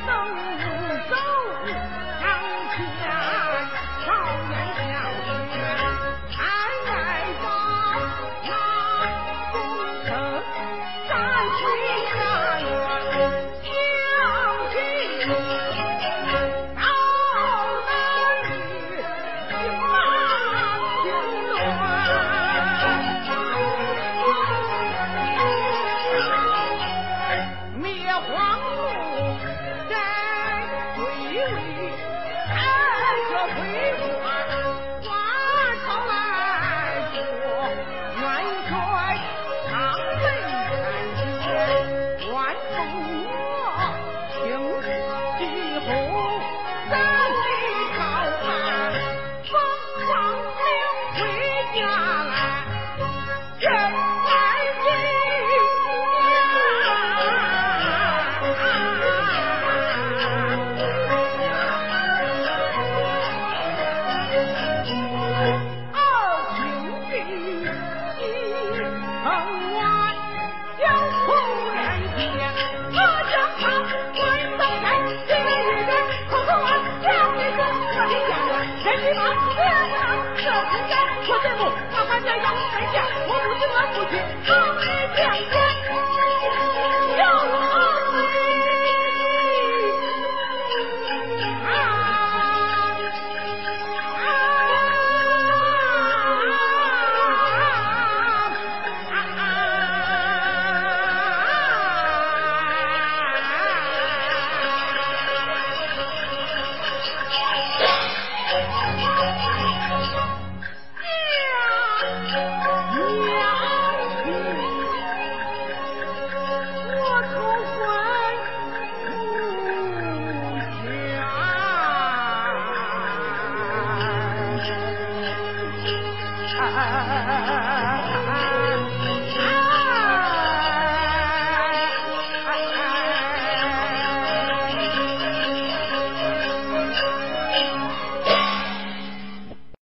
生。还。他还在养在家，我不听我父亲，他的将军，啊。